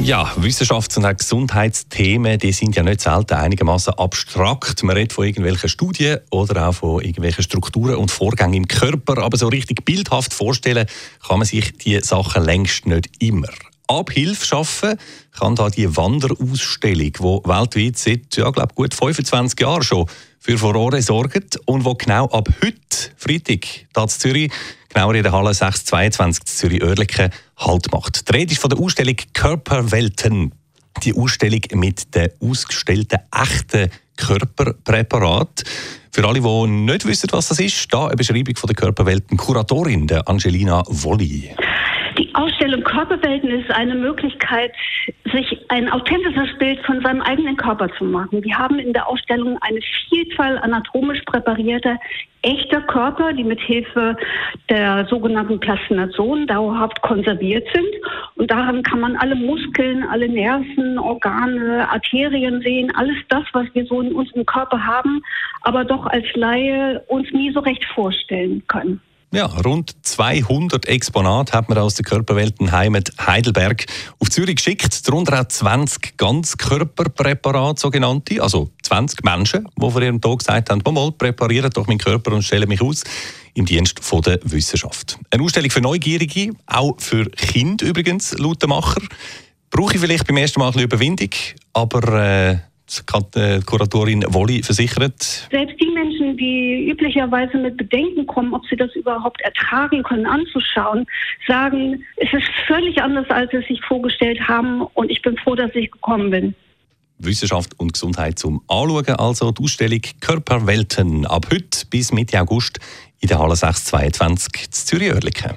ja, Wissenschafts- und Gesundheitsthemen, die sind ja nicht selten einigermaßen abstrakt. Man redet von irgendwelchen Studien oder auch von irgendwelchen Strukturen und Vorgängen im Körper, aber so richtig bildhaft vorstellen kann man sich die Sachen längst nicht immer. Abhilfe schaffen kann da die Wanderausstellung, die weltweit seit ja, glaub, gut 25 Jahren schon für Furore sorgt und wo genau ab heute, Freitag, hier in Zürich, genauer in der Halle 622 Zürich-Oerlikon, Halt macht. Die Rede ist von der Ausstellung Körperwelten. Die Ausstellung mit den ausgestellten echten Körperpräparaten. Für alle, die nicht wissen, was das ist, da eine Beschreibung von der Körperwelten Kuratorin, der Angelina Wolli. Die Ausstellung Körperwelten ist eine Möglichkeit, sich ein authentisches Bild von seinem eigenen Körper zu machen. Wir haben in der Ausstellung eine Vielzahl anatomisch präparierter echter Körper, die mit Hilfe der sogenannten Plastination dauerhaft konserviert sind. Und daran kann man alle Muskeln, alle Nerven, Organe, Arterien sehen, alles das, was wir so in unserem Körper haben, aber doch als Laie uns nie so recht vorstellen können. Ja, rund 200 Exponate hat man aus der Körperweltenheimat Heidelberg auf Zürich geschickt. Darunter auch 20 Ganzkörperpräparate, sogenannte. Also 20 Menschen, die vor ihrem Tag gesagt haben, mal, präparieren doch meinen Körper und stellen mich aus im Dienst der Wissenschaft. Eine Ausstellung für Neugierige, auch für Kinder übrigens, laut dem Macher. Brauche ich vielleicht beim ersten Mal ein bisschen Überwindung, aber äh, die Kuratorin Wolli versichert. Selbst die Menschen, die üblicherweise mit Bedenken kommen, ob sie das überhaupt ertragen können, anzuschauen, sagen, es ist völlig anders, als sie sich vorgestellt haben und ich bin froh, dass ich gekommen bin. Wissenschaft und Gesundheit zum Anschauen, also die Ausstellung Körperwelten ab heute bis Mitte August in der Halle 622 in Zürich-Oerlikon.